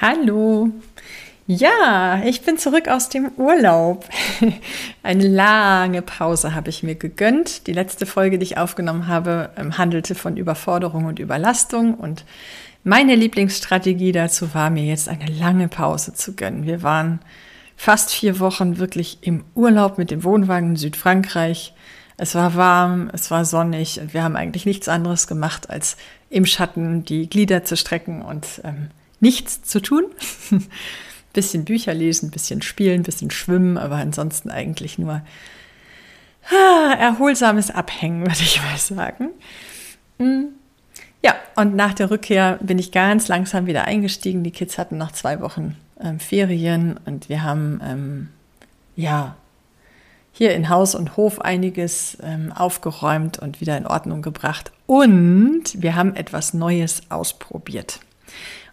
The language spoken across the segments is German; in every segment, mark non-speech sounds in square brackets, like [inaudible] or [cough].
Hallo. Ja, ich bin zurück aus dem Urlaub. [laughs] Eine lange Pause habe ich mir gegönnt. Die letzte Folge, die ich aufgenommen habe, ähm, handelte von Überforderung und Überlastung. Und meine Lieblingsstrategie dazu war mir jetzt eine lange Pause zu gönnen. Wir waren fast vier Wochen wirklich im Urlaub mit dem Wohnwagen in Südfrankreich. Es war warm, es war sonnig und wir haben eigentlich nichts anderes gemacht, als im Schatten die Glieder zu strecken und ähm, nichts zu tun. [laughs] bisschen Bücher lesen, bisschen spielen, bisschen schwimmen, aber ansonsten eigentlich nur erholsames Abhängen, [laughs] würde ich mal sagen. Hm. Ja, und nach der Rückkehr bin ich ganz langsam wieder eingestiegen. Die Kids hatten noch zwei Wochen ähm, Ferien und wir haben ähm, ja hier in Haus und Hof einiges ähm, aufgeräumt und wieder in Ordnung gebracht. Und wir haben etwas Neues ausprobiert.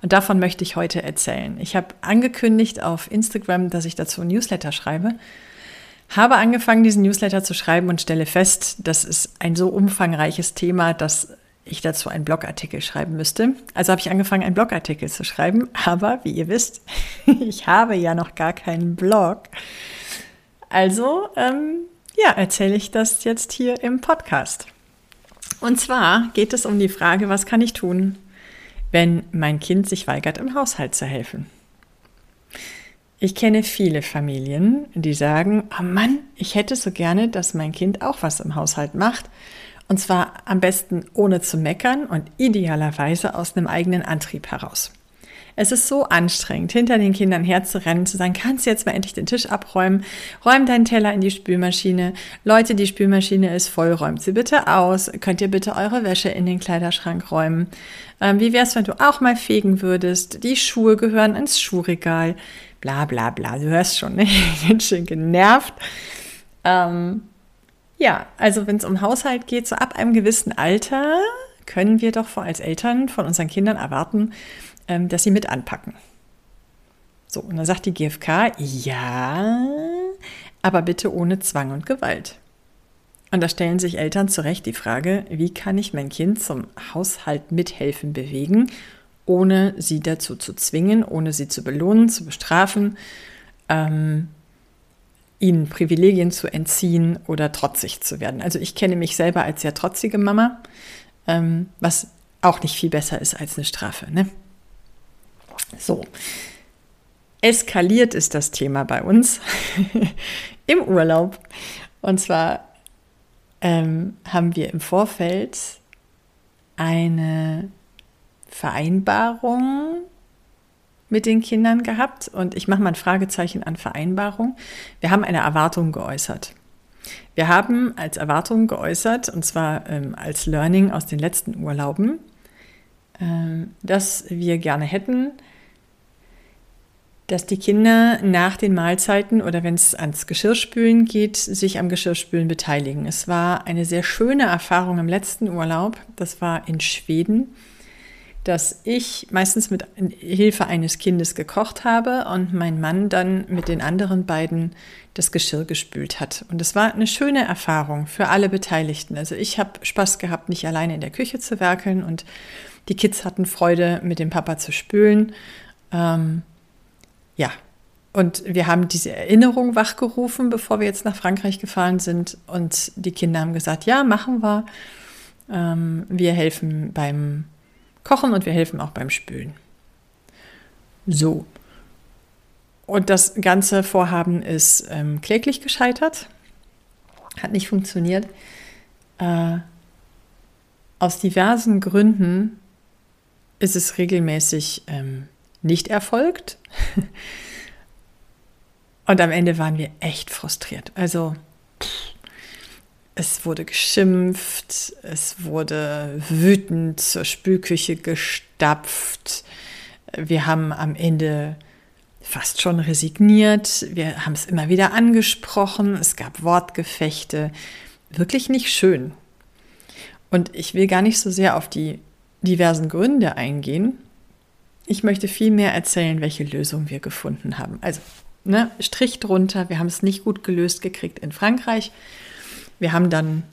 Und davon möchte ich heute erzählen. Ich habe angekündigt auf Instagram, dass ich dazu ein Newsletter schreibe. Habe angefangen, diesen Newsletter zu schreiben und stelle fest, das ist ein so umfangreiches Thema, dass ich dazu einen Blogartikel schreiben müsste. Also habe ich angefangen, einen Blogartikel zu schreiben. Aber wie ihr wisst, [laughs] ich habe ja noch gar keinen Blog. Also, ähm, ja, erzähle ich das jetzt hier im Podcast. Und zwar geht es um die Frage, was kann ich tun, wenn mein Kind sich weigert, im Haushalt zu helfen. Ich kenne viele Familien, die sagen, oh Mann, ich hätte so gerne, dass mein Kind auch was im Haushalt macht. Und zwar am besten ohne zu meckern und idealerweise aus einem eigenen Antrieb heraus. Es ist so anstrengend, hinter den Kindern herzurennen, zu sagen, kannst du jetzt mal endlich den Tisch abräumen, räum deinen Teller in die Spülmaschine. Leute, die Spülmaschine ist voll, räumt sie bitte aus. Könnt ihr bitte eure Wäsche in den Kleiderschrank räumen? Ähm, wie wär's, wenn du auch mal fegen würdest? Die Schuhe gehören ins Schuhregal. Bla bla bla. Du hörst schon, ne? Ich bin schon genervt. Ähm, ja, also wenn es um Haushalt geht, so ab einem gewissen Alter können wir doch als Eltern von unseren Kindern erwarten, ähm, dass sie mit anpacken. So, und dann sagt die GfK, ja, aber bitte ohne Zwang und Gewalt. Und da stellen sich Eltern zu Recht die Frage, wie kann ich mein Kind zum Haushalt mithelfen bewegen, ohne sie dazu zu zwingen, ohne sie zu belohnen, zu bestrafen, ähm, ihnen Privilegien zu entziehen oder trotzig zu werden. Also ich kenne mich selber als sehr trotzige Mama, ähm, was auch nicht viel besser ist als eine Strafe. Ne? So, eskaliert ist das Thema bei uns [laughs] im Urlaub. Und zwar ähm, haben wir im Vorfeld eine Vereinbarung mit den Kindern gehabt und ich mache mal ein Fragezeichen an Vereinbarung. Wir haben eine Erwartung geäußert. Wir haben als Erwartung geäußert, und zwar ähm, als Learning aus den letzten Urlauben, ähm, dass wir gerne hätten, dass die Kinder nach den Mahlzeiten oder wenn es ans Geschirrspülen geht, sich am Geschirrspülen beteiligen. Es war eine sehr schöne Erfahrung im letzten Urlaub. Das war in Schweden, dass ich meistens mit Hilfe eines Kindes gekocht habe und mein Mann dann mit den anderen beiden das Geschirr gespült hat. Und es war eine schöne Erfahrung für alle Beteiligten. Also ich habe Spaß gehabt, nicht alleine in der Küche zu werkeln und die Kids hatten Freude, mit dem Papa zu spülen. Ähm, ja, und wir haben diese Erinnerung wachgerufen, bevor wir jetzt nach Frankreich gefahren sind. Und die Kinder haben gesagt, ja, machen wir. Ähm, wir helfen beim Kochen und wir helfen auch beim Spülen. So. Und das ganze Vorhaben ist ähm, kläglich gescheitert. Hat nicht funktioniert. Äh, aus diversen Gründen ist es regelmäßig ähm, nicht erfolgt. [laughs] Und am Ende waren wir echt frustriert. Also, es wurde geschimpft, es wurde wütend zur Spülküche gestapft. Wir haben am Ende fast schon resigniert. Wir haben es immer wieder angesprochen. Es gab Wortgefechte. Wirklich nicht schön. Und ich will gar nicht so sehr auf die diversen Gründe eingehen. Ich möchte viel mehr erzählen, welche Lösung wir gefunden haben. Also, ne, Strich drunter. Wir haben es nicht gut gelöst gekriegt in Frankreich. Wir haben dann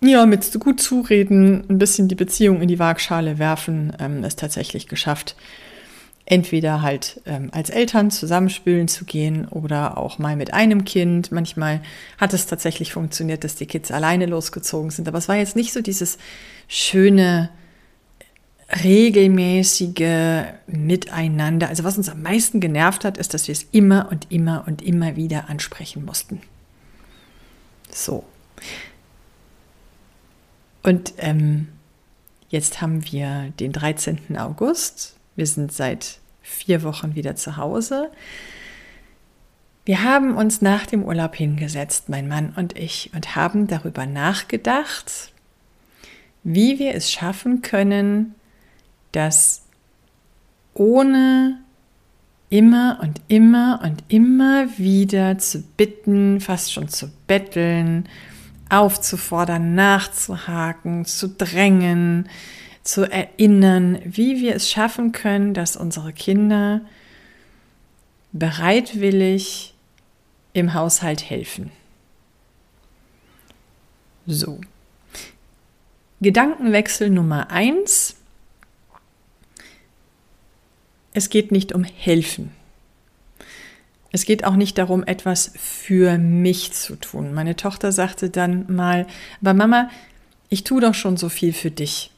ja, mit gut zureden, ein bisschen die Beziehung in die Waagschale werfen, ähm, es tatsächlich geschafft, entweder halt ähm, als Eltern zusammenspülen zu gehen oder auch mal mit einem Kind. Manchmal hat es tatsächlich funktioniert, dass die Kids alleine losgezogen sind. Aber es war jetzt nicht so dieses schöne, regelmäßige Miteinander. Also was uns am meisten genervt hat, ist, dass wir es immer und immer und immer wieder ansprechen mussten. So. Und ähm, jetzt haben wir den 13. August. Wir sind seit vier Wochen wieder zu Hause. Wir haben uns nach dem Urlaub hingesetzt, mein Mann und ich, und haben darüber nachgedacht, wie wir es schaffen können, dass ohne immer und immer und immer wieder zu bitten, fast schon zu betteln, aufzufordern, nachzuhaken, zu drängen, zu erinnern, wie wir es schaffen können, dass unsere Kinder bereitwillig im Haushalt helfen. So. Gedankenwechsel Nummer eins es geht nicht um helfen. Es geht auch nicht darum, etwas für mich zu tun. Meine Tochter sagte dann mal, aber Mama, ich tue doch schon so viel für dich.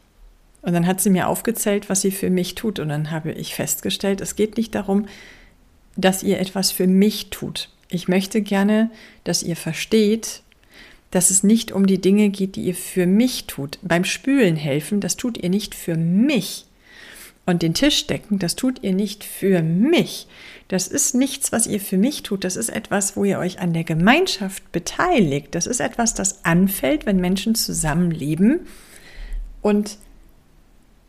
Und dann hat sie mir aufgezählt, was sie für mich tut. Und dann habe ich festgestellt, es geht nicht darum, dass ihr etwas für mich tut. Ich möchte gerne, dass ihr versteht, dass es nicht um die Dinge geht, die ihr für mich tut. Beim Spülen helfen, das tut ihr nicht für mich und den Tisch decken, das tut ihr nicht für mich. Das ist nichts, was ihr für mich tut. Das ist etwas, wo ihr euch an der Gemeinschaft beteiligt. Das ist etwas, das anfällt, wenn Menschen zusammenleben. Und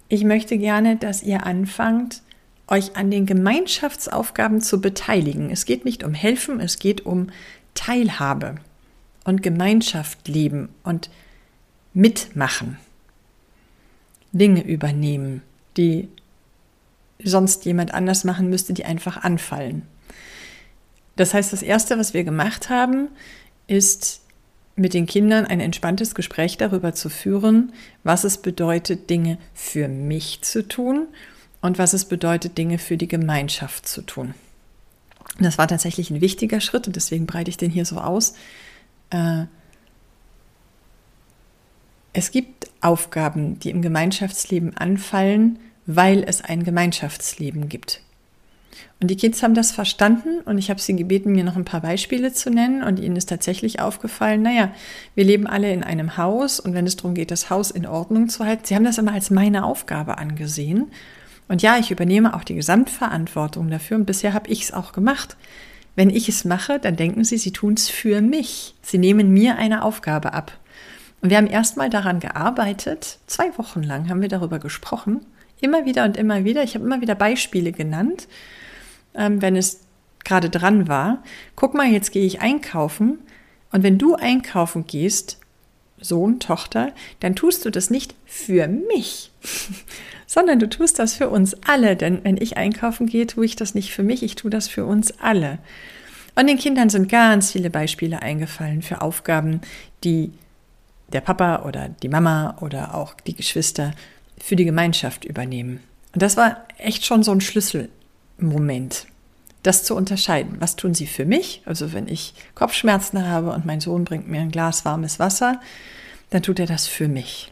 ich möchte gerne, dass ihr anfangt, euch an den Gemeinschaftsaufgaben zu beteiligen. Es geht nicht um Helfen, es geht um Teilhabe und Gemeinschaft leben und mitmachen. Dinge übernehmen, die sonst jemand anders machen müsste, die einfach anfallen. Das heißt, das Erste, was wir gemacht haben, ist mit den Kindern ein entspanntes Gespräch darüber zu führen, was es bedeutet, Dinge für mich zu tun und was es bedeutet, Dinge für die Gemeinschaft zu tun. Das war tatsächlich ein wichtiger Schritt und deswegen breite ich den hier so aus. Äh, es gibt Aufgaben, die im Gemeinschaftsleben anfallen, weil es ein Gemeinschaftsleben gibt. Und die Kids haben das verstanden und ich habe sie gebeten, mir noch ein paar Beispiele zu nennen und ihnen ist tatsächlich aufgefallen, naja, wir leben alle in einem Haus und wenn es darum geht, das Haus in Ordnung zu halten, sie haben das immer als meine Aufgabe angesehen. Und ja, ich übernehme auch die Gesamtverantwortung dafür und bisher habe ich es auch gemacht. Wenn ich es mache, dann denken sie, sie tun es für mich. Sie nehmen mir eine Aufgabe ab. Und wir haben erstmal daran gearbeitet, zwei Wochen lang haben wir darüber gesprochen Immer wieder und immer wieder. Ich habe immer wieder Beispiele genannt, ähm, wenn es gerade dran war. Guck mal, jetzt gehe ich einkaufen. Und wenn du einkaufen gehst, Sohn, Tochter, dann tust du das nicht für mich, [laughs] sondern du tust das für uns alle. Denn wenn ich einkaufen gehe, tue ich das nicht für mich, ich tue das für uns alle. Und den Kindern sind ganz viele Beispiele eingefallen für Aufgaben, die der Papa oder die Mama oder auch die Geschwister für die Gemeinschaft übernehmen. Und das war echt schon so ein Schlüsselmoment, das zu unterscheiden. Was tun sie für mich? Also wenn ich Kopfschmerzen habe und mein Sohn bringt mir ein Glas warmes Wasser, dann tut er das für mich.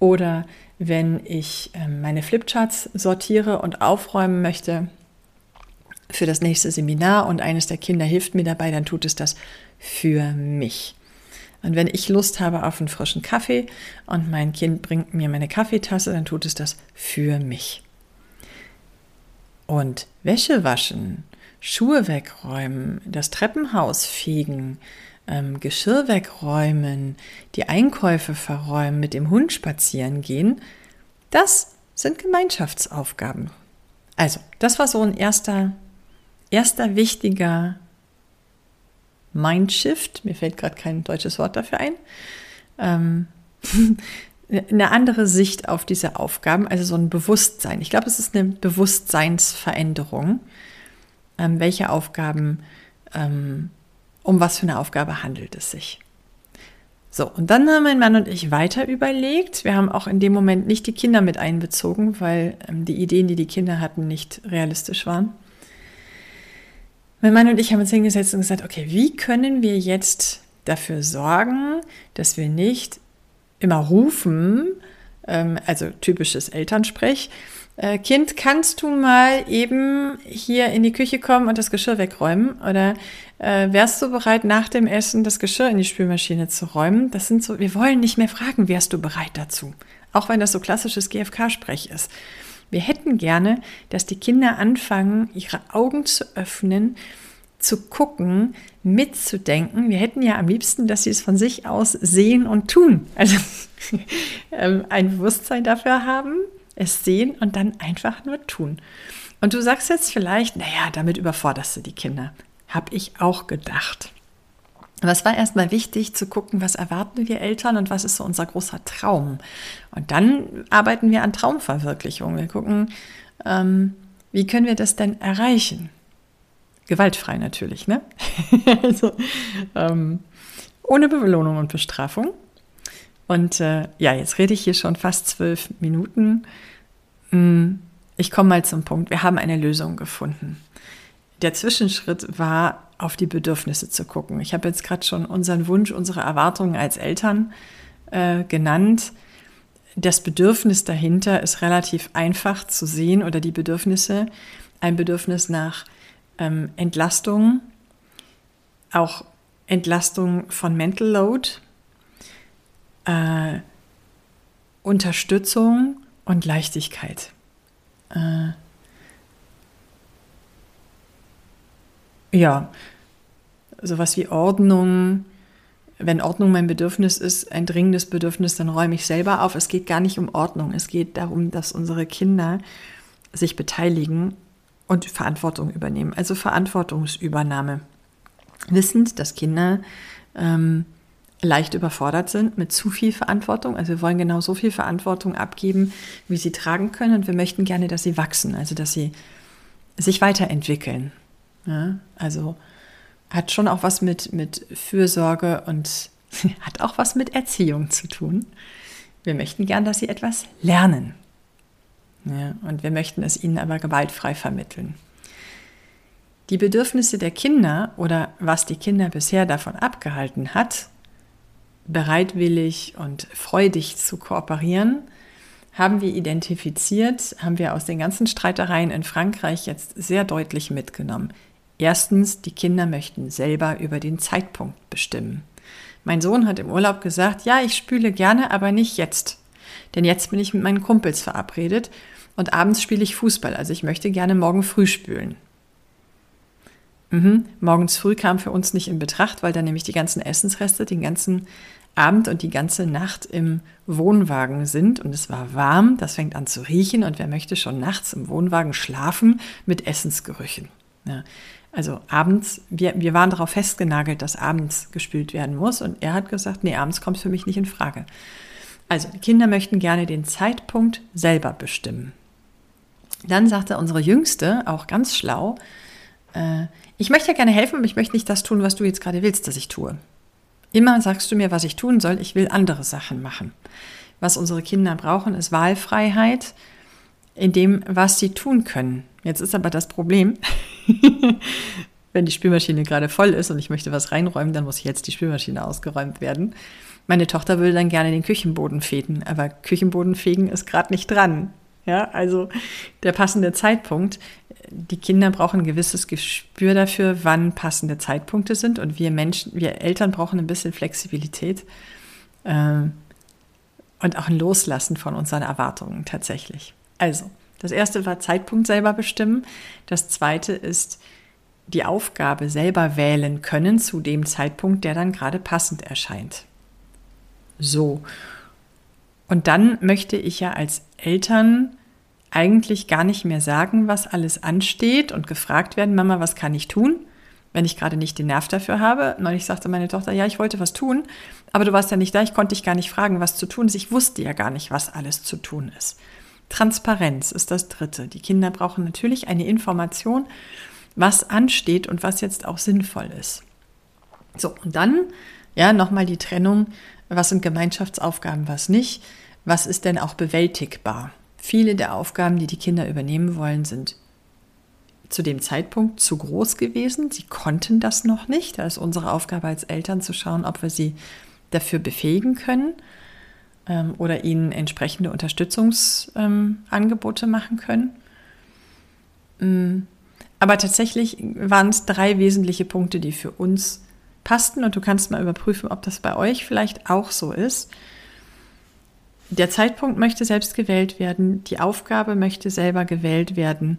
Oder wenn ich ähm, meine Flipcharts sortiere und aufräumen möchte für das nächste Seminar und eines der Kinder hilft mir dabei, dann tut es das für mich. Und wenn ich Lust habe auf einen frischen Kaffee und mein Kind bringt mir meine Kaffeetasse, dann tut es das für mich. Und Wäsche waschen, Schuhe wegräumen, das Treppenhaus fegen, ähm, Geschirr wegräumen, die Einkäufe verräumen, mit dem Hund spazieren gehen, das sind Gemeinschaftsaufgaben. Also, das war so ein erster, erster wichtiger Mindshift. Mir fällt gerade kein deutsches Wort dafür ein. Ähm, [laughs] eine andere Sicht auf diese Aufgaben, also so ein Bewusstsein. Ich glaube, es ist eine Bewusstseinsveränderung, ähm, welche Aufgaben, ähm, um was für eine Aufgabe handelt es sich. So, und dann haben mein Mann und ich weiter überlegt. Wir haben auch in dem Moment nicht die Kinder mit einbezogen, weil ähm, die Ideen, die die Kinder hatten, nicht realistisch waren. Mein Mann und ich haben uns hingesetzt und gesagt, okay, wie können wir jetzt dafür sorgen, dass wir nicht immer rufen, ähm, also typisches Elternsprech, äh, Kind, kannst du mal eben hier in die Küche kommen und das Geschirr wegräumen? Oder äh, wärst du bereit, nach dem Essen das Geschirr in die Spülmaschine zu räumen? Das sind so, wir wollen nicht mehr fragen, wärst du bereit dazu? Auch wenn das so klassisches GFK-Sprech ist. Wir hätten gerne, dass die Kinder anfangen, ihre Augen zu öffnen, zu gucken, mitzudenken. Wir hätten ja am liebsten, dass sie es von sich aus sehen und tun. Also [laughs] ähm, ein Bewusstsein dafür haben, es sehen und dann einfach nur tun. Und du sagst jetzt vielleicht, naja, damit überforderst du die Kinder. Habe ich auch gedacht. Aber es war erstmal wichtig zu gucken, was erwarten wir Eltern und was ist so unser großer Traum. Und dann arbeiten wir an Traumverwirklichung. Wir gucken, ähm, wie können wir das denn erreichen? Gewaltfrei natürlich, ne? [laughs] also, ähm, ohne Belohnung und Bestrafung. Und äh, ja, jetzt rede ich hier schon fast zwölf Minuten. Hm, ich komme mal zum Punkt. Wir haben eine Lösung gefunden. Der Zwischenschritt war, auf die Bedürfnisse zu gucken. Ich habe jetzt gerade schon unseren Wunsch, unsere Erwartungen als Eltern äh, genannt. Das Bedürfnis dahinter ist relativ einfach zu sehen oder die Bedürfnisse. Ein Bedürfnis nach ähm, Entlastung, auch Entlastung von Mental Load, äh, Unterstützung und Leichtigkeit. Äh, ja, sowas wie Ordnung. Wenn Ordnung mein Bedürfnis ist, ein dringendes Bedürfnis, dann räume ich selber auf. Es geht gar nicht um Ordnung. Es geht darum, dass unsere Kinder sich beteiligen und Verantwortung übernehmen. Also Verantwortungsübernahme. Wissend, dass Kinder ähm, leicht überfordert sind mit zu viel Verantwortung. Also wir wollen genau so viel Verantwortung abgeben, wie sie tragen können. Und wir möchten gerne, dass sie wachsen, also dass sie sich weiterentwickeln. Ja, also hat schon auch was mit, mit Fürsorge und [laughs] hat auch was mit Erziehung zu tun. Wir möchten gern, dass sie etwas lernen. Ja, und wir möchten es ihnen aber gewaltfrei vermitteln. Die Bedürfnisse der Kinder oder was die Kinder bisher davon abgehalten hat, bereitwillig und freudig zu kooperieren, haben wir identifiziert, haben wir aus den ganzen Streitereien in Frankreich jetzt sehr deutlich mitgenommen. Erstens, die Kinder möchten selber über den Zeitpunkt bestimmen. Mein Sohn hat im Urlaub gesagt, ja, ich spüle gerne, aber nicht jetzt. Denn jetzt bin ich mit meinen Kumpels verabredet und abends spiele ich Fußball, also ich möchte gerne morgen früh spülen. Mhm. Morgens früh kam für uns nicht in Betracht, weil dann nämlich die ganzen Essensreste den ganzen Abend und die ganze Nacht im Wohnwagen sind und es war warm, das fängt an zu riechen und wer möchte schon nachts im Wohnwagen schlafen mit Essensgerüchen. Ja. Also abends, wir, wir waren darauf festgenagelt, dass abends gespült werden muss und er hat gesagt, nee, abends kommt es für mich nicht in Frage. Also die Kinder möchten gerne den Zeitpunkt selber bestimmen. Dann sagte unsere Jüngste, auch ganz schlau, äh, ich möchte ja gerne helfen, aber ich möchte nicht das tun, was du jetzt gerade willst, dass ich tue. Immer sagst du mir, was ich tun soll, ich will andere Sachen machen. Was unsere Kinder brauchen, ist Wahlfreiheit in dem, was sie tun können. Jetzt ist aber das Problem, [laughs] [laughs] wenn die Spülmaschine gerade voll ist und ich möchte was reinräumen, dann muss jetzt die Spülmaschine ausgeräumt werden. Meine Tochter würde dann gerne den Küchenboden fegen, aber Küchenboden fegen ist gerade nicht dran. Ja, also der passende Zeitpunkt. Die Kinder brauchen ein gewisses Gespür dafür, wann passende Zeitpunkte sind. Und wir Menschen, wir Eltern brauchen ein bisschen Flexibilität äh, und auch ein Loslassen von unseren Erwartungen tatsächlich. Also, das erste war Zeitpunkt selber bestimmen. Das zweite ist die Aufgabe selber wählen können zu dem Zeitpunkt, der dann gerade passend erscheint. So. Und dann möchte ich ja als Eltern eigentlich gar nicht mehr sagen, was alles ansteht und gefragt werden, Mama, was kann ich tun? Wenn ich gerade nicht den Nerv dafür habe. Neulich sagte meine Tochter, ja, ich wollte was tun, aber du warst ja nicht da, ich konnte dich gar nicht fragen, was zu tun ist. Ich wusste ja gar nicht, was alles zu tun ist. Transparenz ist das Dritte. Die Kinder brauchen natürlich eine Information, was ansteht und was jetzt auch sinnvoll ist. So, und dann, ja, nochmal die Trennung, was sind Gemeinschaftsaufgaben, was nicht, was ist denn auch bewältigbar. Viele der Aufgaben, die die Kinder übernehmen wollen, sind zu dem Zeitpunkt zu groß gewesen. Sie konnten das noch nicht. Da ist unsere Aufgabe als Eltern zu schauen, ob wir sie dafür befähigen können ähm, oder ihnen entsprechende Unterstützungsangebote ähm, machen können. Mm. Aber tatsächlich waren es drei wesentliche Punkte, die für uns passten und du kannst mal überprüfen, ob das bei euch vielleicht auch so ist. Der Zeitpunkt möchte selbst gewählt werden, die Aufgabe möchte selber gewählt werden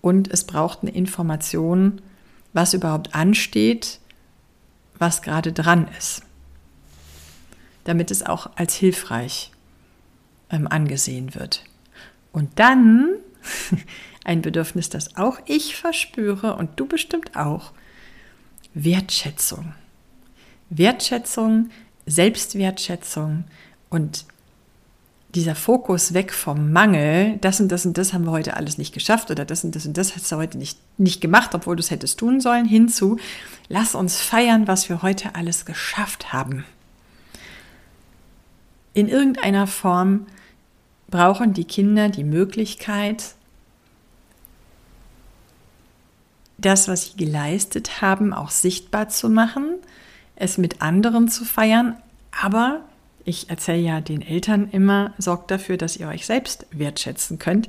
und es braucht eine Information, was überhaupt ansteht, was gerade dran ist damit es auch als hilfreich ähm, angesehen wird. Und dann [laughs] ein Bedürfnis, das auch ich verspüre und du bestimmt auch, Wertschätzung. Wertschätzung, Selbstwertschätzung und dieser Fokus weg vom Mangel, das und das und das haben wir heute alles nicht geschafft oder das und das und das hast du heute nicht, nicht gemacht, obwohl du es hättest tun sollen, hinzu, lass uns feiern, was wir heute alles geschafft haben in irgendeiner Form brauchen die Kinder die Möglichkeit, das, was sie geleistet haben, auch sichtbar zu machen, es mit anderen zu feiern, aber ich erzähle ja den Eltern immer, sorgt dafür, dass ihr euch selbst wertschätzen könnt.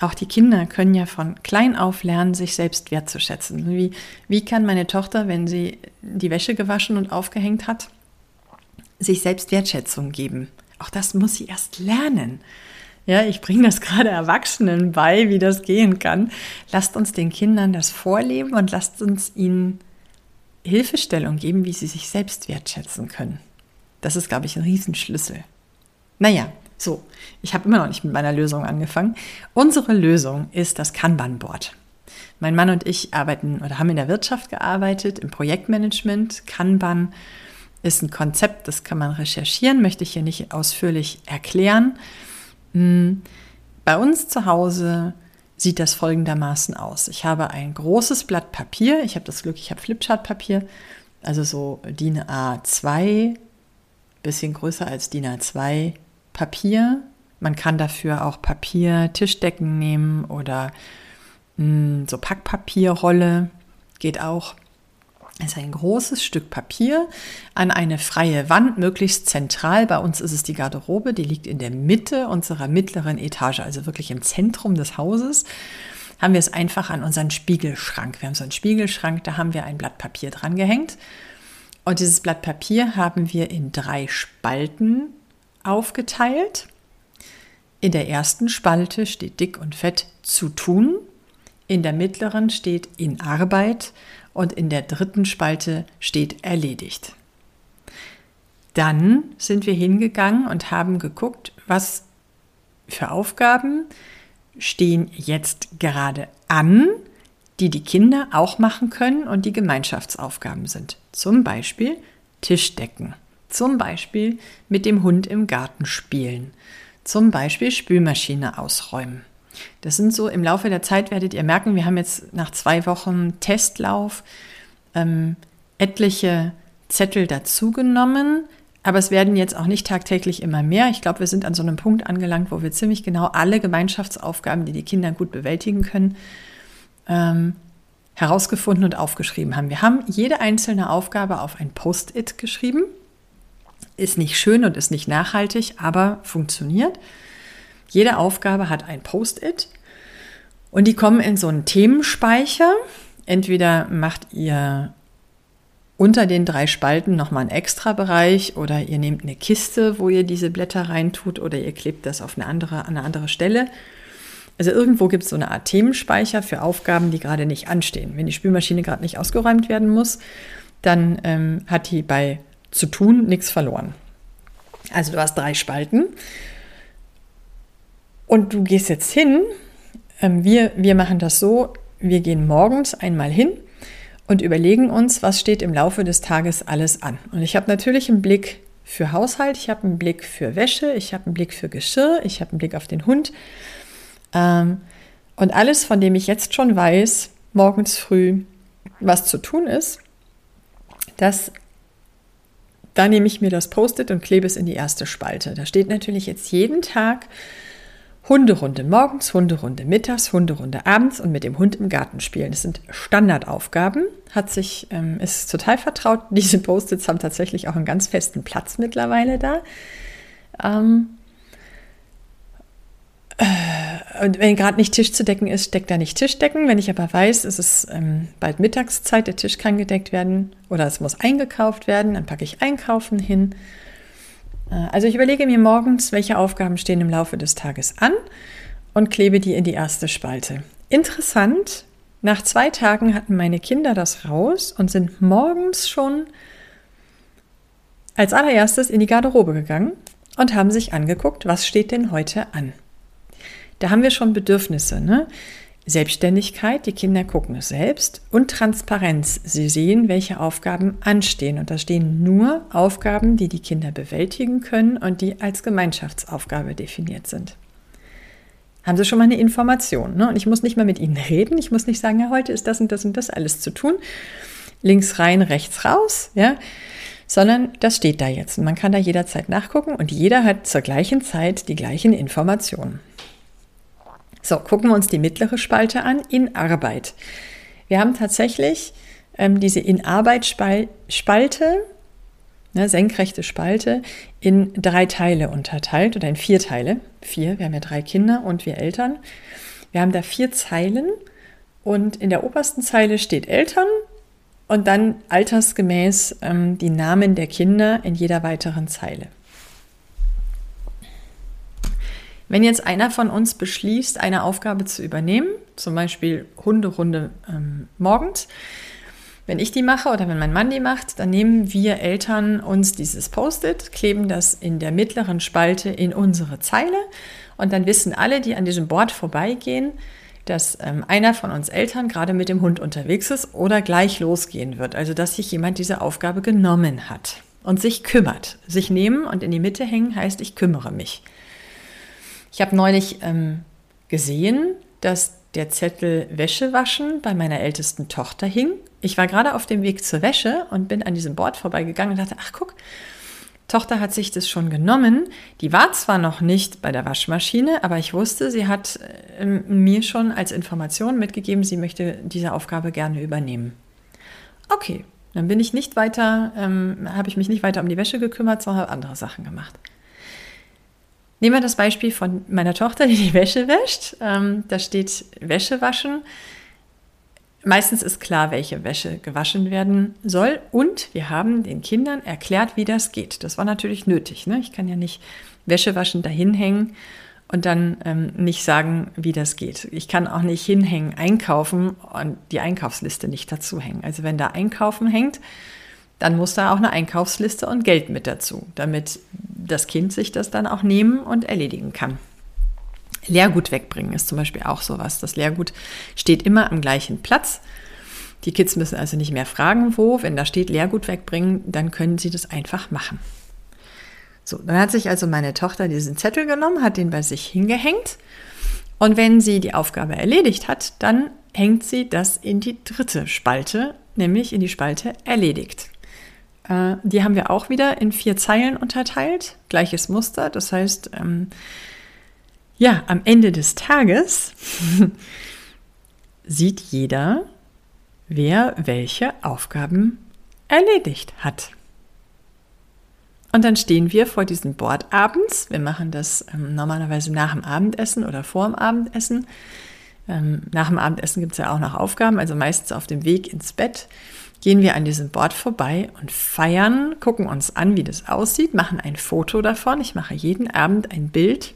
Auch die Kinder können ja von klein auf lernen, sich selbst wertzuschätzen. Wie, wie kann meine Tochter, wenn sie die Wäsche gewaschen und aufgehängt hat, sich selbst Wertschätzung geben. Auch das muss sie erst lernen. Ja, ich bringe das gerade Erwachsenen bei, wie das gehen kann. Lasst uns den Kindern das vorleben und lasst uns ihnen Hilfestellung geben, wie sie sich selbst wertschätzen können. Das ist, glaube ich, ein Riesenschlüssel. Naja, so, ich habe immer noch nicht mit meiner Lösung angefangen. Unsere Lösung ist das Kanban-Board. Mein Mann und ich arbeiten oder haben in der Wirtschaft gearbeitet, im Projektmanagement. Kanban ist ein Konzept, das kann man recherchieren, möchte ich hier nicht ausführlich erklären. Hm, bei uns zu Hause sieht das folgendermaßen aus. Ich habe ein großes Blatt Papier. Ich habe das Glück, ich habe Flipchart-Papier, also so DIN A2, bisschen größer als DIN A2 Papier. Man kann dafür auch Papier, Tischdecken nehmen oder mh, hm, so Packpapierrolle, geht auch ist ein großes Stück Papier an eine freie Wand, möglichst zentral. Bei uns ist es die Garderobe, die liegt in der Mitte unserer mittleren Etage, also wirklich im Zentrum des Hauses. Haben wir es einfach an unseren Spiegelschrank. Wir haben so einen Spiegelschrank, da haben wir ein Blatt Papier dran gehängt. Und dieses Blatt Papier haben wir in drei Spalten aufgeteilt. In der ersten Spalte steht dick und fett zu tun. In der mittleren steht in Arbeit und in der dritten Spalte steht erledigt. Dann sind wir hingegangen und haben geguckt, was für Aufgaben stehen jetzt gerade an, die die Kinder auch machen können und die Gemeinschaftsaufgaben sind. Zum Beispiel Tischdecken, zum Beispiel mit dem Hund im Garten spielen, zum Beispiel Spülmaschine ausräumen. Das sind so, im Laufe der Zeit werdet ihr merken, wir haben jetzt nach zwei Wochen Testlauf ähm, etliche Zettel dazugenommen, aber es werden jetzt auch nicht tagtäglich immer mehr. Ich glaube, wir sind an so einem Punkt angelangt, wo wir ziemlich genau alle Gemeinschaftsaufgaben, die die Kinder gut bewältigen können, ähm, herausgefunden und aufgeschrieben haben. Wir haben jede einzelne Aufgabe auf ein Post-it geschrieben. Ist nicht schön und ist nicht nachhaltig, aber funktioniert. Jede Aufgabe hat ein Post-it und die kommen in so einen Themenspeicher. Entweder macht ihr unter den drei Spalten nochmal einen extra Bereich oder ihr nehmt eine Kiste, wo ihr diese Blätter reintut oder ihr klebt das auf eine andere, an eine andere Stelle. Also irgendwo gibt es so eine Art Themenspeicher für Aufgaben, die gerade nicht anstehen. Wenn die Spülmaschine gerade nicht ausgeräumt werden muss, dann ähm, hat die bei zu tun nichts verloren. Also du hast drei Spalten und du gehst jetzt hin. Ähm, wir, wir machen das so, wir gehen morgens einmal hin und überlegen uns, was steht im Laufe des Tages alles an. Und ich habe natürlich einen Blick für Haushalt, ich habe einen Blick für Wäsche, ich habe einen Blick für Geschirr, ich habe einen Blick auf den Hund. Ähm, und alles, von dem ich jetzt schon weiß, morgens früh, was zu tun ist, das, da nehme ich mir das Post-it und klebe es in die erste Spalte. Da steht natürlich jetzt jeden Tag Hunderunde morgens, Hunderunde mittags, Hunderunde abends und mit dem Hund im Garten spielen. Das sind Standardaufgaben. Hat sich, ähm, ist total vertraut. [laughs] Diese Post-its haben tatsächlich auch einen ganz festen Platz mittlerweile da. Ähm, äh, und wenn gerade nicht Tisch zu decken ist, steckt da nicht Tischdecken. Wenn ich aber weiß, es ist ähm, bald Mittagszeit, der Tisch kann gedeckt werden oder es muss eingekauft werden, dann packe ich Einkaufen hin. Äh, also ich überlege mir morgens, welche Aufgaben stehen im Laufe des Tages an und klebe die in die erste Spalte. Interessant, nach zwei Tagen hatten meine Kinder das raus und sind morgens schon als allererstes in die Garderobe gegangen und haben sich angeguckt, was steht denn heute an. Da haben wir schon Bedürfnisse. Ne? Selbstständigkeit, die Kinder gucken es selbst und Transparenz. Sie sehen, welche Aufgaben anstehen. Und da stehen nur Aufgaben, die die Kinder bewältigen können und die als Gemeinschaftsaufgabe definiert sind. Haben Sie schon mal eine Information? Ne? Und ich muss nicht mal mit Ihnen reden. Ich muss nicht sagen, ja, heute ist das und das und das alles zu tun. Links rein, rechts raus, ja. Sondern das steht da jetzt. Und man kann da jederzeit nachgucken und jeder hat zur gleichen Zeit die gleichen Informationen. So, gucken wir uns die mittlere Spalte an, in Arbeit. Wir haben tatsächlich ähm, diese in Arbeit Spalte, ne, senkrechte Spalte, in drei Teile unterteilt oder in vier Teile. Vier, wir haben ja drei Kinder und wir Eltern. Wir haben da vier Zeilen und in der obersten Zeile steht Eltern und dann altersgemäß ähm, die Namen der Kinder in jeder weiteren Zeile. Wenn jetzt einer von uns beschließt, eine Aufgabe zu übernehmen, zum Beispiel Hunderunde ähm, morgens, wenn ich die mache oder wenn mein Mann die macht, dann nehmen wir Eltern uns dieses Post-it, kleben das in der mittleren Spalte in unsere Zeile und dann wissen alle, die an diesem Board vorbeigehen, dass ähm, einer von uns Eltern gerade mit dem Hund unterwegs ist oder gleich losgehen wird. Also dass sich jemand diese Aufgabe genommen hat und sich kümmert. Sich nehmen und in die Mitte hängen heißt, ich kümmere mich. Ich habe neulich ähm, gesehen, dass der Zettel Wäsche waschen bei meiner ältesten Tochter hing. Ich war gerade auf dem Weg zur Wäsche und bin an diesem Board vorbeigegangen und dachte, ach guck, Tochter hat sich das schon genommen. Die war zwar noch nicht bei der Waschmaschine, aber ich wusste, sie hat äh, mir schon als Information mitgegeben, sie möchte diese Aufgabe gerne übernehmen. Okay, dann bin ich nicht weiter, ähm, habe ich mich nicht weiter um die Wäsche gekümmert, sondern habe andere Sachen gemacht. Nehmen wir das Beispiel von meiner Tochter, die die Wäsche wäscht. Ähm, da steht Wäsche waschen. Meistens ist klar, welche Wäsche gewaschen werden soll. Und wir haben den Kindern erklärt, wie das geht. Das war natürlich nötig. Ne? Ich kann ja nicht Wäsche waschen dahin hängen und dann ähm, nicht sagen, wie das geht. Ich kann auch nicht hinhängen, einkaufen und die Einkaufsliste nicht dazu hängen. Also wenn da Einkaufen hängt, dann muss da auch eine Einkaufsliste und Geld mit dazu, damit das Kind sich das dann auch nehmen und erledigen kann. Leergut wegbringen ist zum Beispiel auch sowas. Das Leergut steht immer am gleichen Platz. Die Kids müssen also nicht mehr fragen, wo. Wenn da steht Leergut wegbringen, dann können sie das einfach machen. So, dann hat sich also meine Tochter diesen Zettel genommen, hat den bei sich hingehängt. Und wenn sie die Aufgabe erledigt hat, dann hängt sie das in die dritte Spalte, nämlich in die Spalte erledigt. Äh, die haben wir auch wieder in vier Zeilen unterteilt, gleiches Muster. Das heißt, ähm, ja, am Ende des Tages [laughs] sieht jeder, wer welche Aufgaben erledigt hat. Und dann stehen wir vor diesem Board abends. Wir machen das ähm, normalerweise nach dem Abendessen oder vor dem Abendessen. Ähm, nach dem Abendessen gibt es ja auch noch Aufgaben, also meistens auf dem Weg ins Bett gehen wir an diesem Board vorbei und feiern, gucken uns an, wie das aussieht, machen ein Foto davon. Ich mache jeden Abend ein Bild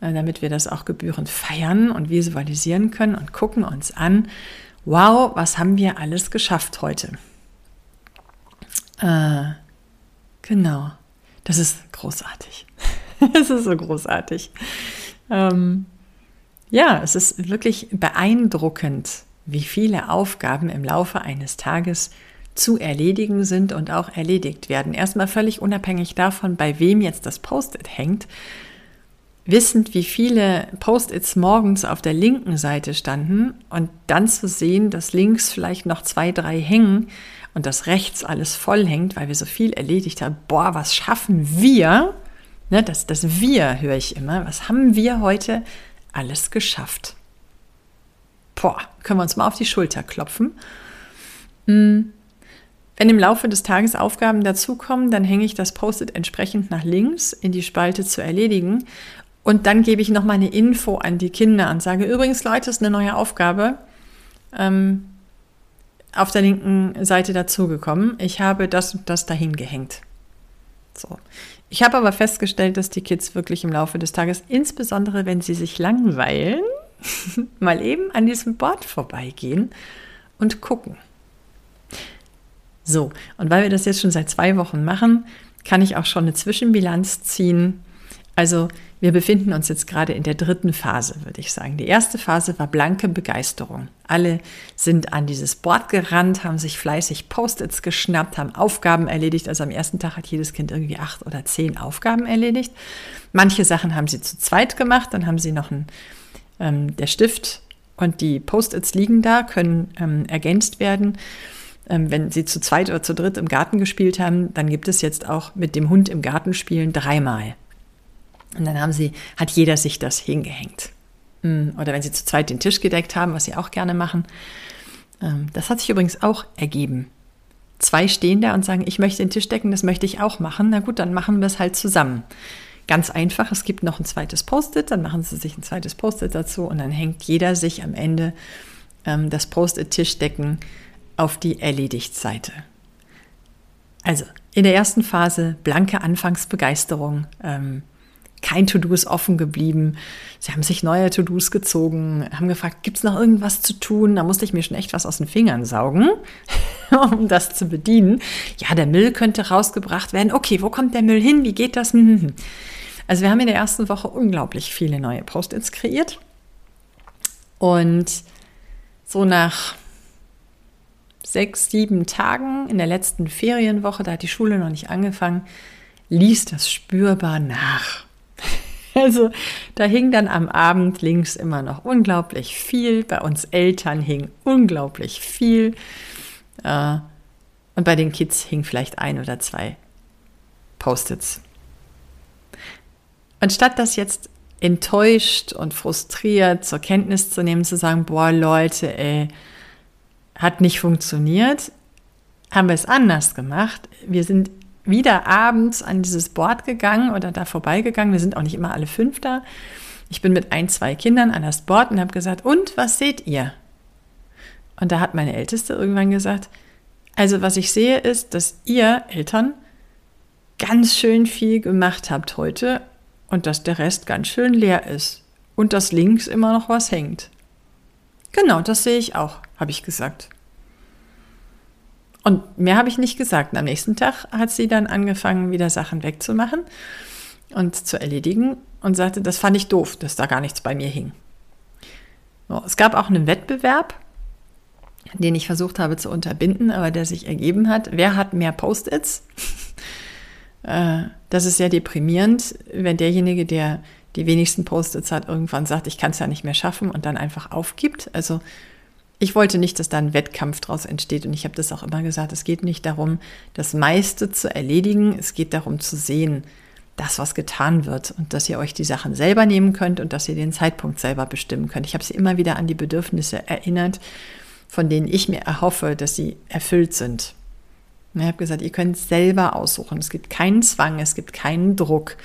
äh, damit wir das auch gebührend feiern und visualisieren können und gucken uns an, wow, was haben wir alles geschafft heute? Äh, genau, das ist großartig. [laughs] Es ist so großartig. Ähm, ja, es ist wirklich beeindruckend, wie viele Aufgaben im Laufe eines Tages zu erledigen sind und auch erledigt werden. Erstmal völlig unabhängig davon, bei wem jetzt das Post-it hängt, wissend, wie viele Post-its morgens auf der linken Seite standen und dann zu sehen, dass links vielleicht noch zwei, drei hängen und dass rechts alles voll hängt, weil wir so viel erledigt haben. Boah, was schaffen wir? Ne, das, das Wir höre ich immer. Was haben wir heute alles geschafft? Boah, können wir uns mal auf die Schulter klopfen. Hm. Wenn im Laufe des Tages Aufgaben dazukommen, dann hänge ich das Post-it entsprechend nach links in die Spalte zu erledigen und dann gebe ich nochmal eine Info an die Kinder und sage, übrigens Leute, ist eine neue Aufgabe ähm, auf der linken Seite dazugekommen. Ich habe das und das dahin gehängt. So. Ich habe aber festgestellt, dass die Kids wirklich im Laufe des Tages, insbesondere wenn sie sich langweilen, [laughs] mal eben an diesem Board vorbeigehen und gucken. So, und weil wir das jetzt schon seit zwei Wochen machen, kann ich auch schon eine Zwischenbilanz ziehen. Also wir befinden uns jetzt gerade in der dritten Phase, würde ich sagen. Die erste Phase war blanke Begeisterung. Alle sind an dieses Board gerannt, haben sich fleißig Post-its geschnappt, haben Aufgaben erledigt. Also am ersten Tag hat jedes Kind irgendwie acht oder zehn Aufgaben erledigt. Manche Sachen haben sie zu zweit gemacht, dann haben sie noch ein, ähm, der Stift und die Post-its liegen da, können ähm, ergänzt werden. Ähm, wenn sie zu zweit oder zu dritt im Garten gespielt haben, dann gibt es jetzt auch mit dem Hund im Garten spielen dreimal. Und dann haben sie, hat jeder sich das hingehängt. Hm, oder wenn sie zu zweit den Tisch gedeckt haben, was sie auch gerne machen. Ähm, das hat sich übrigens auch ergeben. Zwei stehen da und sagen, ich möchte den Tisch decken, das möchte ich auch machen. Na gut, dann machen wir es halt zusammen. Ganz einfach, es gibt noch ein zweites Post-it, dann machen sie sich ein zweites Post-it dazu und dann hängt jeder sich am Ende ähm, das Post-it-Tischdecken auf die Erledigt-Seite. Also in der ersten Phase blanke Anfangsbegeisterung. Ähm, kein To-Do ist offen geblieben. Sie haben sich neue To-Dos gezogen, haben gefragt, gibt es noch irgendwas zu tun? Da musste ich mir schon echt was aus den Fingern saugen, [laughs] um das zu bedienen. Ja, der Müll könnte rausgebracht werden. Okay, wo kommt der Müll hin? Wie geht das? Also wir haben in der ersten Woche unglaublich viele neue Post-its kreiert. Und so nach sechs, sieben Tagen in der letzten Ferienwoche, da hat die Schule noch nicht angefangen, ließ das spürbar nach. [laughs] Also da hing dann am Abend links immer noch unglaublich viel. Bei uns Eltern hing unglaublich viel. Äh, und bei den Kids hing vielleicht ein oder zwei Post-its. Anstatt das jetzt enttäuscht und frustriert zur Kenntnis zu nehmen, zu sagen, boah Leute, ey, hat nicht funktioniert, haben wir es anders gemacht. Wir sind wieder abends an dieses Board gegangen oder da vorbeigegangen. Wir sind auch nicht immer alle fünf da. Ich bin mit ein, zwei Kindern an das Board und habe gesagt, und was seht ihr? Und da hat meine Älteste irgendwann gesagt, also was ich sehe ist, dass ihr Eltern ganz schön viel gemacht habt heute und dass der Rest ganz schön leer ist und dass links immer noch was hängt. Genau, das sehe ich auch, habe ich gesagt. Und mehr habe ich nicht gesagt. Und am nächsten Tag hat sie dann angefangen, wieder Sachen wegzumachen und zu erledigen und sagte, das fand ich doof, dass da gar nichts bei mir hing. Es gab auch einen Wettbewerb, den ich versucht habe zu unterbinden, aber der sich ergeben hat. Wer hat mehr Post-its? [laughs] Äh, das ist sehr deprimierend, wenn derjenige, der die wenigsten Post-its hat, irgendwann sagt, ich kann es ja nicht mehr schaffen und dann einfach aufgibt. Also ich wollte nicht, dass da ein Wettkampf daraus entsteht. Und ich habe das auch immer gesagt, es geht nicht darum, das meiste zu erledigen. Es geht darum zu sehen, das, was getan wird und dass ihr euch die Sachen selber nehmen könnt und dass ihr den Zeitpunkt selber bestimmen könnt. Ich habe sie immer wieder an die Bedürfnisse erinnert, von denen ich mir erhoffe, dass sie erfüllt sind. Ich habe gesagt, ihr könnt selber aussuchen. Es gibt keinen Zwang, es gibt keinen Druck.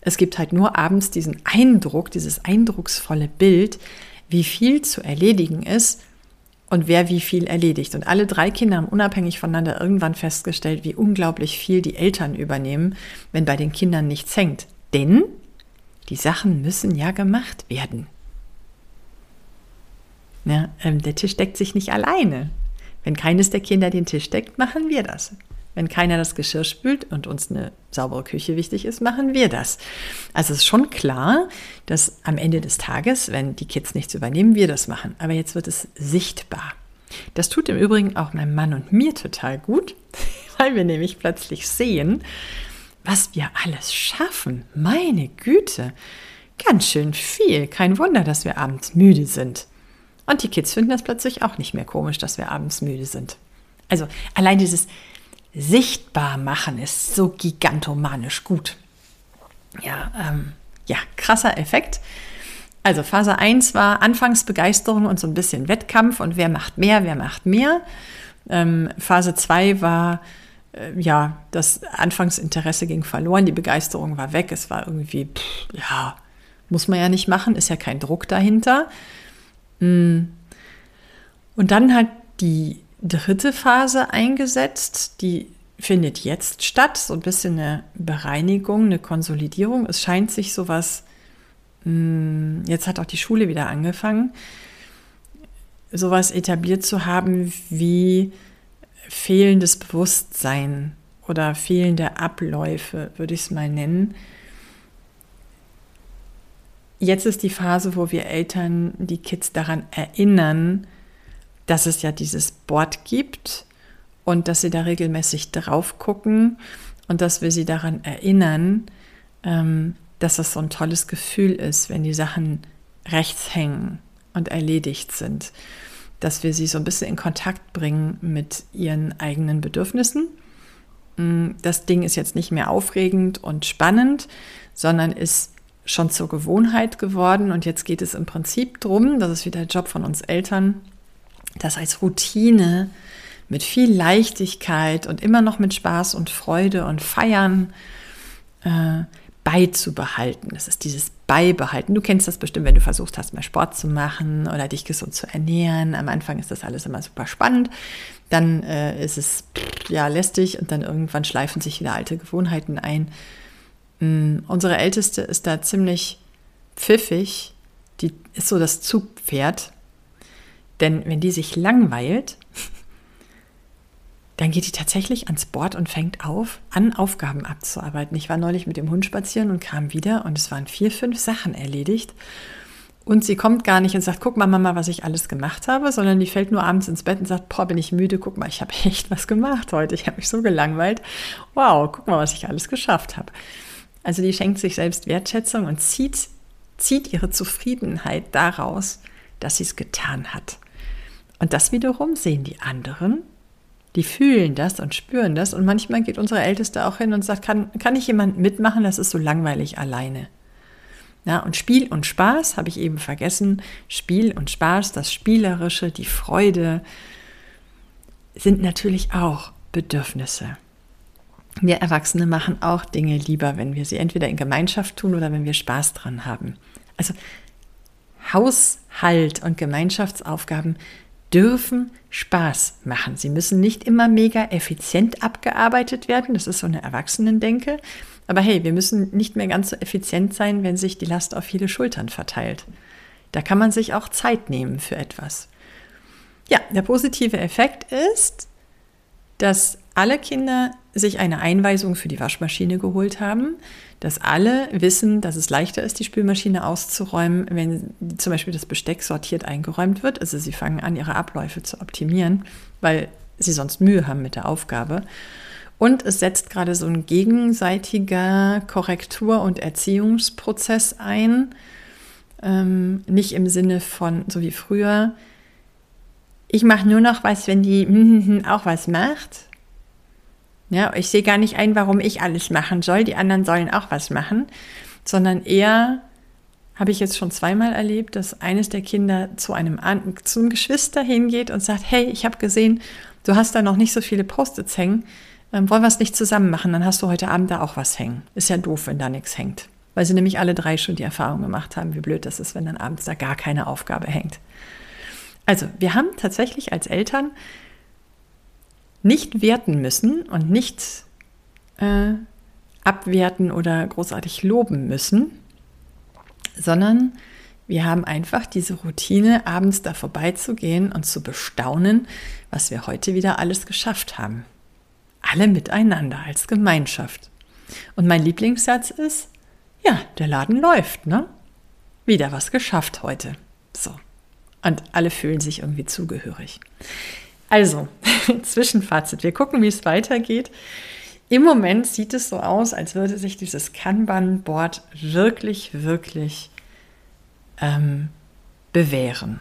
Es gibt halt nur abends diesen Eindruck, dieses eindrucksvolle Bild, wie viel zu erledigen ist und wer wie viel erledigt. Und alle drei Kinder haben unabhängig voneinander irgendwann festgestellt, wie unglaublich viel die Eltern übernehmen, wenn bei den Kindern nichts hängt. Denn die Sachen müssen ja gemacht werden. Ja, ähm, der Tisch deckt sich nicht alleine. Wenn keines der Kinder den Tisch deckt, machen wir das. Wenn keiner das Geschirr spült und uns eine saubere Küche wichtig ist, machen wir das. Also es ist schon klar, dass am Ende des Tages, wenn die Kids nichts übernehmen, wir das machen. Aber jetzt wird es sichtbar. Das tut im Übrigen auch meinem Mann und mir total gut, [laughs] weil wir nämlich plötzlich sehen, was wir alles schaffen. Meine Güte, ganz schön viel. Kein Wunder, dass wir abends müde sind. Und die Kids finden das plötzlich auch nicht mehr komisch, dass wir abends müde sind. Also allein dieses sichtbar machen ist so gigantomanisch gut. Ja, ähm, ja, krasser Effekt. Also Phase 1 war Anfangsbegeisterung und so ein bisschen Wettkampf und wer macht mehr, wer macht mehr. Ähm, Phase 2 war, äh, ja, das Anfangsinteresse ging verloren, die Begeisterung war weg, es war irgendwie, pff, ja, muss man ja nicht machen, ist ja kein Druck dahinter. Und dann hat die dritte Phase eingesetzt, die findet jetzt statt, so ein bisschen eine Bereinigung, eine Konsolidierung. Es scheint sich sowas, mm, jetzt hat auch die Schule wieder angefangen, sowas etabliert zu haben wie fehlendes Bewusstsein oder fehlende Abläufe, würde ich es mal nennen jetzt ist die Phase, wo wir Eltern die Kids daran erinnern, dass es ja dieses Board gibt und dass sie da regelmäßig drauf gucken und dass wir sie daran erinnern, ähm, dass das so ein tolles Gefühl ist, wenn die Sachen rechts hängen und erledigt sind. Dass wir sie so ein bisschen in Kontakt bringen mit ihren eigenen Bedürfnissen. Mm, das Ding ist jetzt nicht mehr aufregend und spannend, sondern ist schon zur Gewohnheit geworden und jetzt geht es im Prinzip darum, das ist wieder der Job von uns Eltern, das als Routine mit viel Leichtigkeit und immer noch mit Spaß und Freude und Feiern äh, beizubehalten. Das ist dieses Beibehalten. Du kennst das bestimmt, wenn du versucht hast, mal Sport zu machen oder dich gesund zu ernähren. Am Anfang ist das alles immer super spannend. Dann äh, ist es ja lästig und dann irgendwann schleifen sich wieder alte Gewohnheiten ein. Mm, unsere Älteste ist da ziemlich pfiffig. Die ist so das Zugpferd. Denn wenn die sich langweilt, dann geht die tatsächlich ans Board und fängt auf, an Aufgaben abzuarbeiten. Ich war neulich mit dem Hund spazieren und kam wieder und es waren vier, fünf Sachen erledigt. Und sie kommt gar nicht und sagt, guck mal, Mama, was ich alles gemacht habe, sondern die fällt nur abends ins Bett und sagt, boah, bin ich müde, guck mal, ich habe echt was gemacht heute. Ich habe mich so gelangweilt. Wow, guck mal, was ich alles geschafft habe. Also die schenkt sich selbst Wertschätzung und zieht, zieht ihre Zufriedenheit daraus, dass sie es getan hat. Und das wiederum sehen die anderen, die fühlen das und spüren das. Und manchmal geht unsere Älteste auch hin und sagt, kann, kann ich jemand mitmachen? Das ist so langweilig alleine. Ja, und Spiel und Spaß habe ich eben vergessen. Spiel und Spaß, das Spielerische, die Freude sind natürlich auch Bedürfnisse. Wir Erwachsene machen auch Dinge lieber, wenn wir sie entweder in Gemeinschaft tun oder wenn wir Spaß dran haben. Also Haushalt und Gemeinschaftsaufgaben dürfen Spaß machen. Sie müssen nicht immer mega effizient abgearbeitet werden. Das ist so eine Erwachsenendenke. Aber hey, wir müssen nicht mehr ganz so effizient sein, wenn sich die Last auf viele Schultern verteilt. Da kann man sich auch Zeit nehmen für etwas. Ja, der positive Effekt ist, dass alle Kinder sich eine Einweisung für die Waschmaschine geholt haben, dass alle wissen, dass es leichter ist, die Spülmaschine auszuräumen, wenn zum Beispiel das Besteck sortiert eingeräumt wird. Also sie fangen an, ihre Abläufe zu optimieren, weil sie sonst Mühe haben mit der Aufgabe. Und es setzt gerade so ein gegenseitiger Korrektur- und Erziehungsprozess ein. Ähm, nicht im Sinne von, so wie früher, ich mache nur noch was, wenn die [laughs] auch was macht, ja, ich sehe gar nicht ein, warum ich alles machen soll. Die anderen sollen auch was machen, sondern eher habe ich jetzt schon zweimal erlebt, dass eines der Kinder zu einem zum Geschwister hingeht und sagt, hey, ich habe gesehen, du hast da noch nicht so viele Post-its hängen, ähm, wollen wir es nicht zusammen machen, dann hast du heute Abend da auch was hängen. Ist ja doof, wenn da nichts hängt. Weil sie nämlich alle drei schon die Erfahrung gemacht haben, wie blöd das ist, wenn dann abends da gar keine Aufgabe hängt. Also, wir haben tatsächlich als Eltern nicht werten müssen und nicht äh, abwerten oder großartig loben müssen, sondern wir haben einfach diese Routine, abends da vorbeizugehen und zu bestaunen, was wir heute wieder alles geschafft haben. Alle miteinander als Gemeinschaft. Und mein Lieblingssatz ist, ja, der Laden läuft, ne? Wieder was geschafft heute. So. Und alle fühlen sich irgendwie zugehörig. Also, [laughs] Zwischenfazit. Wir gucken, wie es weitergeht. Im Moment sieht es so aus, als würde sich dieses Kanban-Board wirklich, wirklich ähm, bewähren.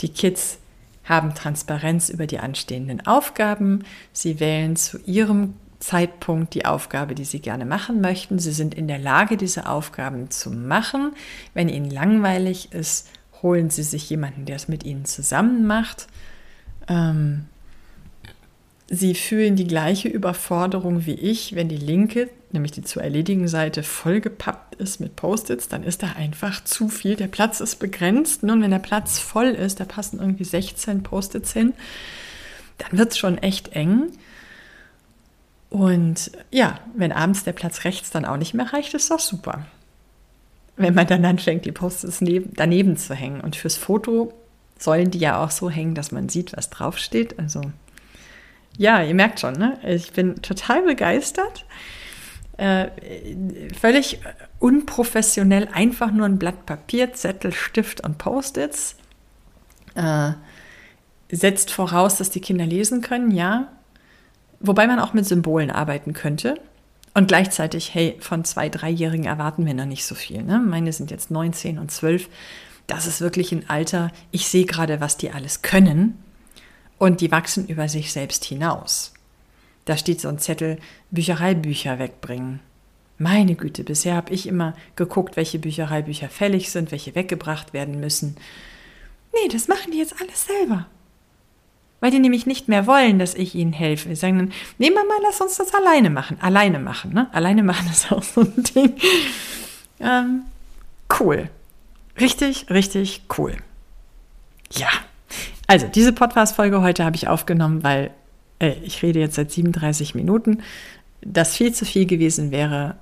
Die Kids haben Transparenz über die anstehenden Aufgaben. Sie wählen zu ihrem Zeitpunkt die Aufgabe, die sie gerne machen möchten. Sie sind in der Lage, diese Aufgaben zu machen. Wenn ihnen langweilig ist, holen sie sich jemanden, der es mit ihnen zusammen macht. Ähm, Sie fühlen die gleiche Überforderung wie ich, wenn die linke, nämlich die zu erledigen Seite, vollgepappt ist mit Post-its, dann ist da einfach zu viel. Der Platz ist begrenzt. Nun, wenn der Platz voll ist, da passen irgendwie 16 Post-its hin, dann wird es schon echt eng. Und ja, wenn abends der Platz rechts dann auch nicht mehr reicht, ist doch super. Wenn man dann anfängt, die Post-its daneben zu hängen. Und fürs Foto sollen die ja auch so hängen, dass man sieht, was draufsteht. Also ja, ihr merkt schon, ne? ich bin total begeistert. Äh, völlig unprofessionell, einfach nur ein Blatt Papier, Zettel, Stift und Post-its. Äh, setzt voraus, dass die Kinder lesen können, ja. Wobei man auch mit Symbolen arbeiten könnte. Und gleichzeitig, hey, von zwei, dreijährigen erwarten wir noch nicht so viel. Ne? Meine sind jetzt 19 und 12. Das ist wirklich ein Alter, ich sehe gerade, was die alles können. Und die wachsen über sich selbst hinaus. Da steht so ein Zettel, Büchereibücher wegbringen. Meine Güte, bisher habe ich immer geguckt, welche Büchereibücher fällig sind, welche weggebracht werden müssen. Nee, das machen die jetzt alles selber. Weil die nämlich nicht mehr wollen, dass ich ihnen helfe. Sie sagen dann, nee Mama, lass uns das alleine machen. Alleine machen, ne? Alleine machen [laughs] ist auch so ein Ding. Ähm, cool. Richtig, richtig cool. Ja. Also, diese Podcast-Folge heute habe ich aufgenommen, weil äh, ich rede jetzt seit 37 Minuten, das viel zu viel gewesen wäre,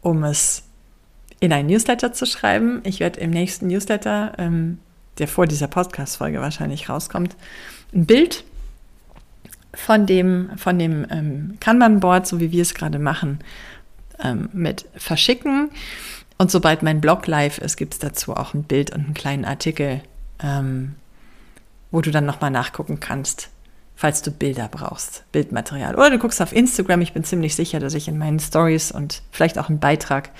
um es in ein Newsletter zu schreiben. Ich werde im nächsten Newsletter, ähm, der vor dieser Podcast-Folge wahrscheinlich rauskommt, ein Bild von dem, von dem ähm, Kanban-Board, so wie wir es gerade machen, ähm, mit verschicken. Und sobald mein Blog live ist, gibt es dazu auch ein Bild und einen kleinen Artikel, ähm, wo du dann nochmal nachgucken kannst, falls du Bilder brauchst, Bildmaterial. Oder du guckst auf Instagram. Ich bin ziemlich sicher, dass ich in meinen Stories und vielleicht auch einen Beitrag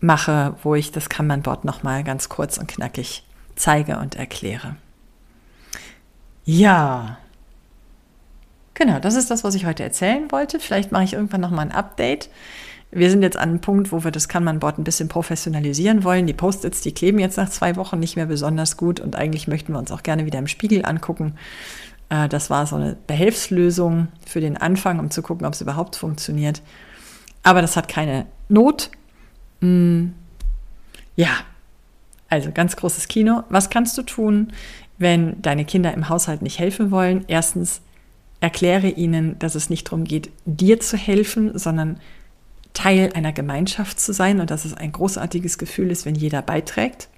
mache, wo ich das Kanban-Board nochmal ganz kurz und knackig zeige und erkläre. Ja, genau, das ist das, was ich heute erzählen wollte. Vielleicht mache ich irgendwann nochmal ein Update. Wir sind jetzt an einem Punkt, wo wir das Kanban-Board ein bisschen professionalisieren wollen. Die Post-its, die kleben jetzt nach zwei Wochen nicht mehr besonders gut und eigentlich möchten wir uns auch gerne wieder im Spiegel angucken. Äh, das war so eine Behelfslösung für den Anfang, um zu gucken, ob es überhaupt funktioniert. Aber das hat keine Not. Hm. Ja, also ganz großes Kino. Was kannst du tun, wenn deine Kinder im Haushalt nicht helfen wollen? Erstens, erkläre ihnen, dass es nicht darum geht, dir zu helfen, sondern Teil einer Gemeinschaft zu sein und dass es ein großartiges Gefühl ist, wenn jeder beiträgt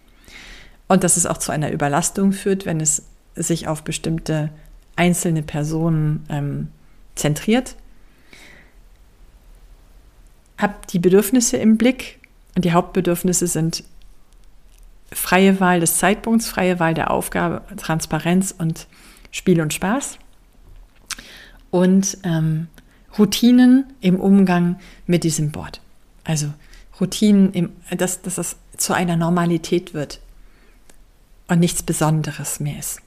und dass es auch zu einer Überlastung führt, wenn es sich auf bestimmte einzelne Personen ähm, zentriert. Hab die Bedürfnisse im Blick und die Hauptbedürfnisse sind freie Wahl des Zeitpunkts, freie Wahl der Aufgabe, Transparenz und Spiel und Spaß. Und ähm, Routinen im Umgang mit diesem Board. Also Routinen, im, dass, dass es zu einer Normalität wird und nichts Besonderes mehr ist.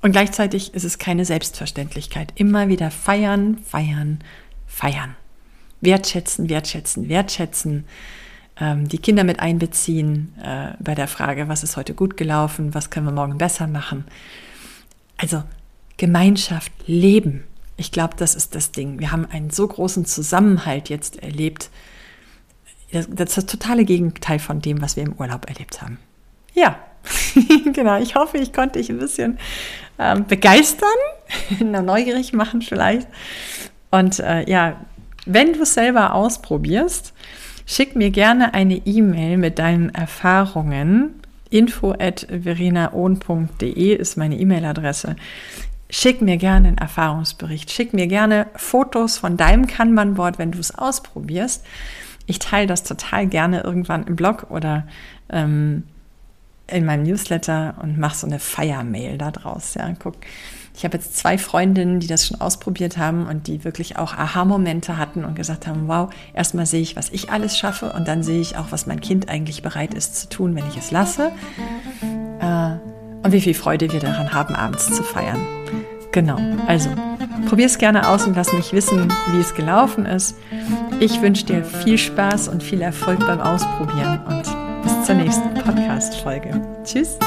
Und gleichzeitig ist es keine Selbstverständlichkeit. Immer wieder feiern, feiern, feiern. Wertschätzen, wertschätzen, wertschätzen. Ähm, die Kinder mit einbeziehen äh, bei der Frage, was ist heute gut gelaufen, was können wir morgen besser machen. Also Gemeinschaft leben. Ich glaube, das ist das Ding. Wir haben einen so großen Zusammenhalt jetzt erlebt. Das, ist das totale Gegenteil von dem, was wir im Urlaub erlebt haben. Ja, [laughs] genau. Ich hoffe, ich konnte dich ein bisschen ähm, begeistern, [laughs] neugierig machen vielleicht. Und äh, ja, wenn du es selber ausprobierst, Schick mir gerne eine E-Mail mit deinen Erfahrungen. Info at verenaohn.de ist meine E-Mail-Adresse. Schick mir gerne einen Erfahrungsbericht. Schick mir gerne Fotos von deinem Kanban-Board, wenn du es ausprobierst. Ich teile das total gerne irgendwann im Blog oder ähm, in meinem Newsletter und mache so eine Feiermail da draus. Ja, guck. Ich habe jetzt zwei Freundinnen, die das schon ausprobiert haben und die wirklich auch Aha-Momente hatten und gesagt haben, wow, erstmal sehe ich, was ich alles schaffe und dann sehe ich auch, was mein Kind eigentlich bereit ist zu tun, wenn ich es lasse. Äh, und wie viel Freude wir daran haben, abends zu feiern. Genau, also probier es gerne aus und lass mich wissen, wie es gelaufen ist. Ich wünsche dir viel Spaß und viel Erfolg beim Ausprobieren und bis zur nächsten Podcast-Folge. Tschüss!